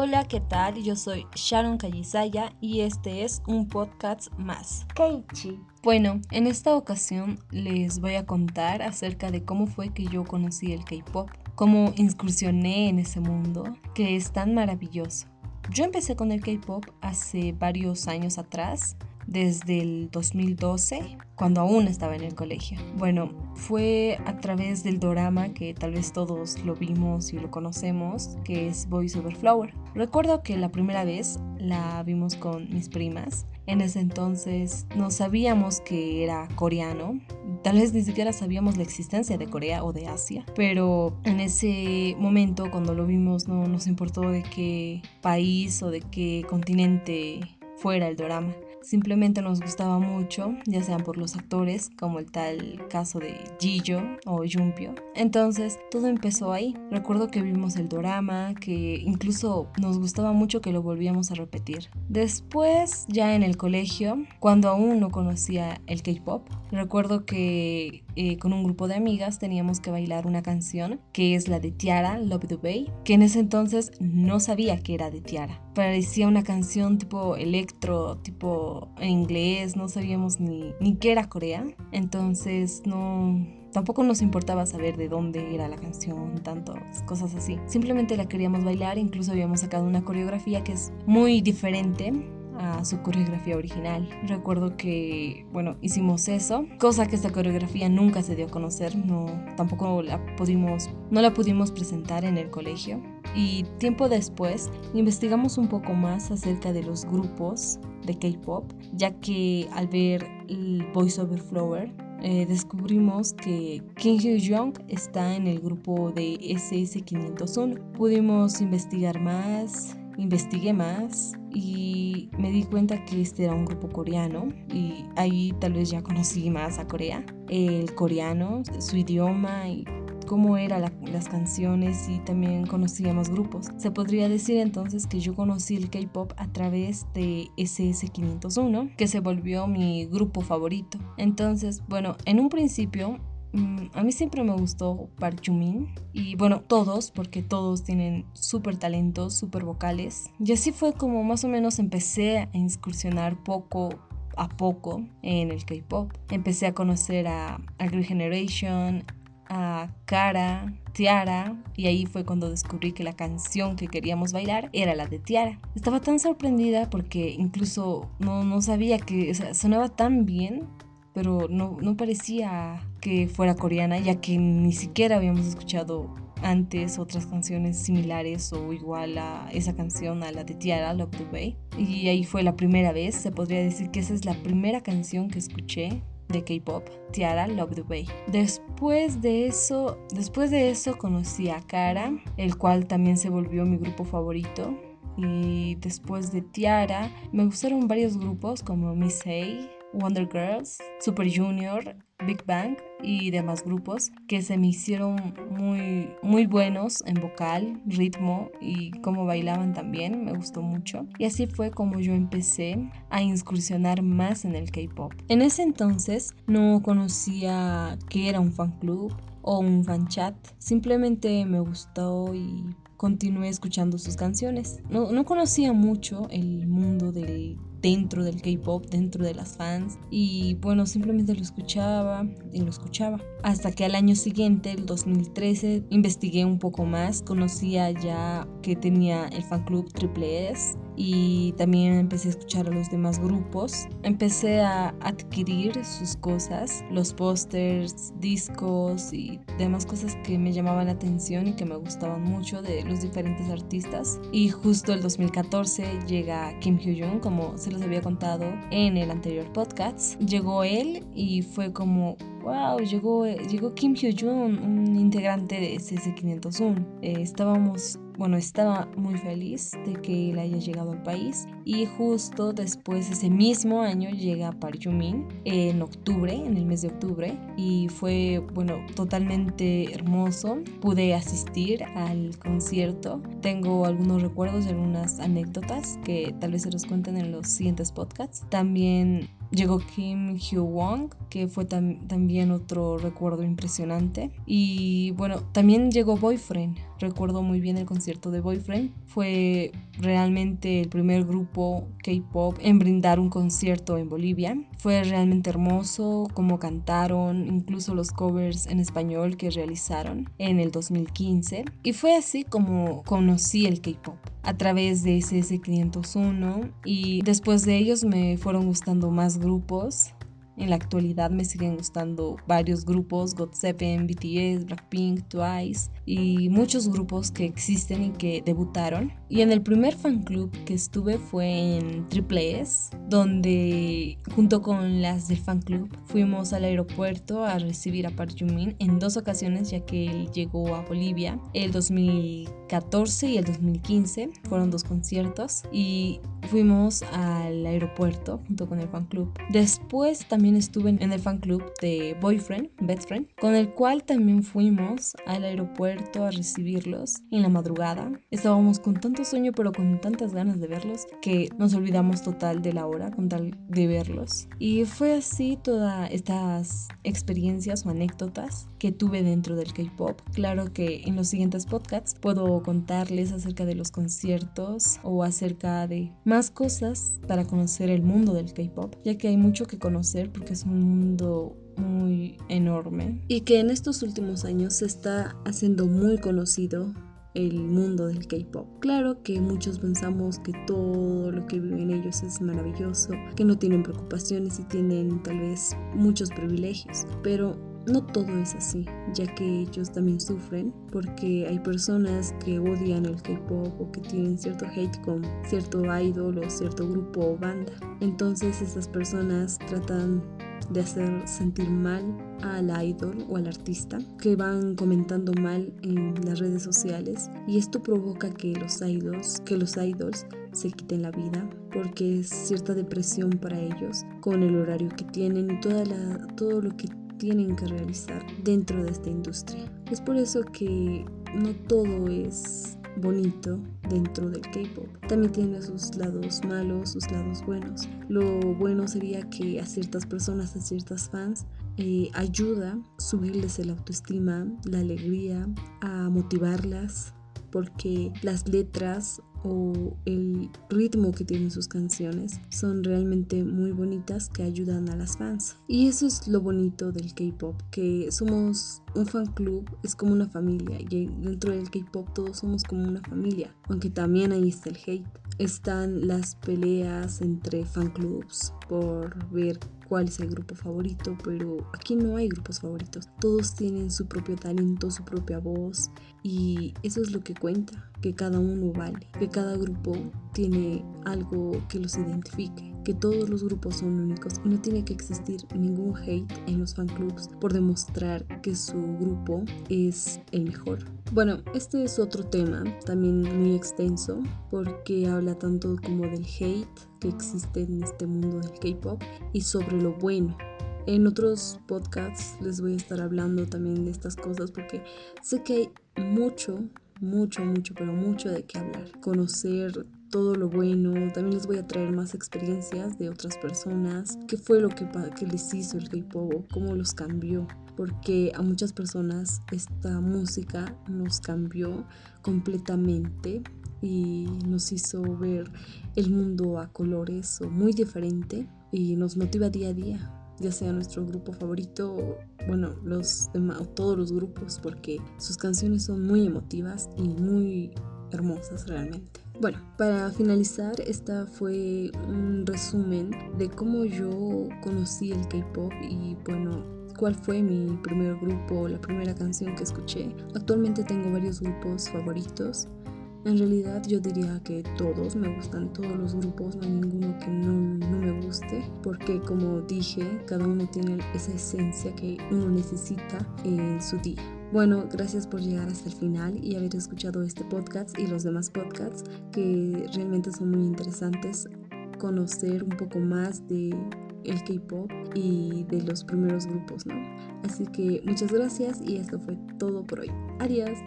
Hola, ¿qué tal? Yo soy Sharon Callisaya y este es un podcast más. Keiichi. Bueno, en esta ocasión les voy a contar acerca de cómo fue que yo conocí el K-pop, cómo incursioné en ese mundo que es tan maravilloso. Yo empecé con el K-pop hace varios años atrás desde el 2012, cuando aún estaba en el colegio. Bueno, fue a través del drama que tal vez todos lo vimos y lo conocemos, que es Voice Over Flower. Recuerdo que la primera vez la vimos con mis primas. En ese entonces no sabíamos que era coreano, tal vez ni siquiera sabíamos la existencia de Corea o de Asia, pero en ese momento cuando lo vimos no nos importó de qué país o de qué continente fuera el drama. Simplemente nos gustaba mucho, ya sean por los actores, como el tal caso de Jijo o Jumpio. Entonces, todo empezó ahí. Recuerdo que vimos el drama, que incluso nos gustaba mucho que lo volvíamos a repetir. Después, ya en el colegio, cuando aún no conocía el K-pop, recuerdo que eh, con un grupo de amigas teníamos que bailar una canción que es la de Tiara, Love Bay, que en ese entonces no sabía que era de Tiara. Parecía una canción tipo electro, tipo inglés, no sabíamos ni, ni qué era Corea. Entonces no, Tampoco nos importaba saber de dónde era la canción, tantas cosas así. Simplemente la queríamos bailar, incluso habíamos sacado una coreografía que es muy diferente a su coreografía original. Recuerdo que, bueno, hicimos eso, cosa que esta coreografía nunca se dio a conocer, no, tampoco la pudimos, no la pudimos presentar en el colegio. Y tiempo después investigamos un poco más acerca de los grupos de K-pop, ya que al ver el Voice Over Flower eh, descubrimos que Kim Hyo-jung está en el grupo de SS501. Pudimos investigar más, investigué más y me di cuenta que este era un grupo coreano y ahí tal vez ya conocí más a Corea, el coreano, su idioma y cómo eran las canciones y también conocía más grupos. Se podría decir entonces que yo conocí el K-pop a través de SS501, que se volvió mi grupo favorito. Entonces, bueno, en un principio mm, a mí siempre me gustó Park Jumin y bueno, todos, porque todos tienen súper talentos, súper vocales. Y así fue como más o menos empecé a incursionar poco a poco en el K-pop. Empecé a conocer a, a Green Generation, a Cara, Tiara, y ahí fue cuando descubrí que la canción que queríamos bailar era la de Tiara. Estaba tan sorprendida porque incluso no, no sabía que sonaba tan bien, pero no, no parecía que fuera coreana, ya que ni siquiera habíamos escuchado antes otras canciones similares o igual a esa canción, a la de Tiara, Love the Bay. Y ahí fue la primera vez, se podría decir que esa es la primera canción que escuché de K-pop, Tiara Love the Way. Después de eso, después de eso conocí a Kara, el cual también se volvió mi grupo favorito. Y después de Tiara, me gustaron varios grupos como Miss A, Wonder Girls, Super Junior, Big Bang y demás grupos que se me hicieron muy, muy buenos en vocal, ritmo y cómo bailaban también, me gustó mucho. Y así fue como yo empecé a incursionar más en el K-Pop. En ese entonces no conocía que era un fan club o un fan chat, simplemente me gustó y continué escuchando sus canciones. No, no conocía mucho el mundo del dentro del K-pop, dentro de las fans. Y bueno, simplemente lo escuchaba y lo escuchaba. Hasta que al año siguiente, el 2013, investigué un poco más. Conocía ya que tenía el fan club Triple S y también empecé a escuchar a los demás grupos. Empecé a adquirir sus cosas, los pósters, discos y demás cosas que me llamaban la atención y que me gustaban mucho de los diferentes artistas. Y justo el 2014 llega Kim Hyo-jung, como se los había contado en el anterior podcast. Llegó él y fue como wow, llegó, llegó Kim Hyo-jun, un integrante de SS501. Eh, estábamos, bueno, estaba muy feliz de que él haya llegado al país y justo después, ese mismo año, llega Park Jumin en octubre, en el mes de octubre, y fue, bueno, totalmente hermoso. Pude asistir al concierto. Tengo algunos recuerdos y algunas anécdotas que tal vez se los cuenten en los siguientes podcasts. También llegó Kim Hyo Wong, que fue también otro recuerdo impresionante. Y bueno, también llegó Boyfriend. Recuerdo muy bien el concierto de Boyfriend. Fue realmente el primer grupo K-pop en brindar un concierto en Bolivia. Fue realmente hermoso como cantaron, incluso los covers en español que realizaron en el 2015. Y fue así como conocí el K-pop a través de SS501 y después de ellos me fueron gustando más grupos. En la actualidad me siguen gustando varios grupos, GOT7, BTS, Blackpink, Twice y muchos grupos que existen y que debutaron. Y en el primer fan club que estuve fue en Triple S, donde junto con las del fan club fuimos al aeropuerto a recibir a Park Jumin en dos ocasiones ya que él llegó a Bolivia el 2014 y el 2015 fueron dos conciertos y fuimos al aeropuerto junto con el fan club. Después también estuve en el fan club de Boyfriend, Best Friend, con el cual también fuimos al aeropuerto a recibirlos en la madrugada. Estábamos con tanto sueño pero con tantas ganas de verlos que nos olvidamos total de la hora con tal de verlos. Y fue así todas estas experiencias o anécdotas que tuve dentro del K-Pop. Claro que en los siguientes podcasts puedo contarles acerca de los conciertos o acerca de más cosas para conocer el mundo del K-Pop, ya que hay mucho que conocer porque es un mundo muy enorme y que en estos últimos años se está haciendo muy conocido el mundo del K-pop. Claro que muchos pensamos que todo lo que viven ellos es maravilloso, que no tienen preocupaciones y tienen tal vez muchos privilegios, pero no todo es así, ya que ellos también sufren porque hay personas que odian el K-pop o que tienen cierto hate con cierto idol o cierto grupo o banda. Entonces estas personas tratan de hacer sentir mal al idol o al artista que van comentando mal en las redes sociales y esto provoca que los idols, que los idols se quiten la vida porque es cierta depresión para ellos con el horario que tienen y toda todo lo que tienen que realizar dentro de esta industria. Es por eso que no todo es bonito dentro del K-pop. También tiene sus lados malos, sus lados buenos. Lo bueno sería que a ciertas personas, a ciertas fans, eh, ayuda a subirles el autoestima, la alegría, a motivarlas, porque las letras o el ritmo que tienen sus canciones son realmente muy bonitas que ayudan a las fans. Y eso es lo bonito del K-Pop, que somos un fan club, es como una familia y dentro del K-Pop todos somos como una familia, aunque también ahí está el hate. Están las peleas entre fan clubs por ver cuál es el grupo favorito, pero aquí no hay grupos favoritos. Todos tienen su propio talento, su propia voz y eso es lo que cuenta, que cada uno vale, que cada grupo tiene algo que los identifique, que todos los grupos son únicos y no tiene que existir ningún hate en los fan clubs por demostrar que su grupo es el mejor. Bueno, este es otro tema también muy extenso porque habla tanto como del hate que existe en este mundo del K-pop y sobre lo bueno. En otros podcasts les voy a estar hablando también de estas cosas porque sé que hay mucho, mucho, mucho, pero mucho de qué hablar. Conocer todo lo bueno. También les voy a traer más experiencias de otras personas. ¿Qué fue lo que, que les hizo el K-pop? ¿Cómo los cambió? Porque a muchas personas esta música nos cambió completamente y nos hizo ver el mundo a colores o muy diferente y nos motiva día a día, ya sea nuestro grupo favorito bueno, los demás, todos los grupos, porque sus canciones son muy emotivas y muy hermosas realmente. Bueno, para finalizar, esta fue un resumen de cómo yo conocí el K-Pop y bueno, cuál fue mi primer grupo, la primera canción que escuché. Actualmente tengo varios grupos favoritos en realidad yo diría que todos me gustan, todos los grupos, no hay ninguno que no, no, me guste, porque como dije, cada uno tiene esa esencia que uno necesita en su día. Bueno, gracias por llegar hasta el final y haber escuchado este podcast y los demás podcasts que realmente son muy interesantes. Conocer un poco más de el K-pop y de los primeros grupos, ¿no? Así que muchas gracias y esto fue todo por hoy. Adiós.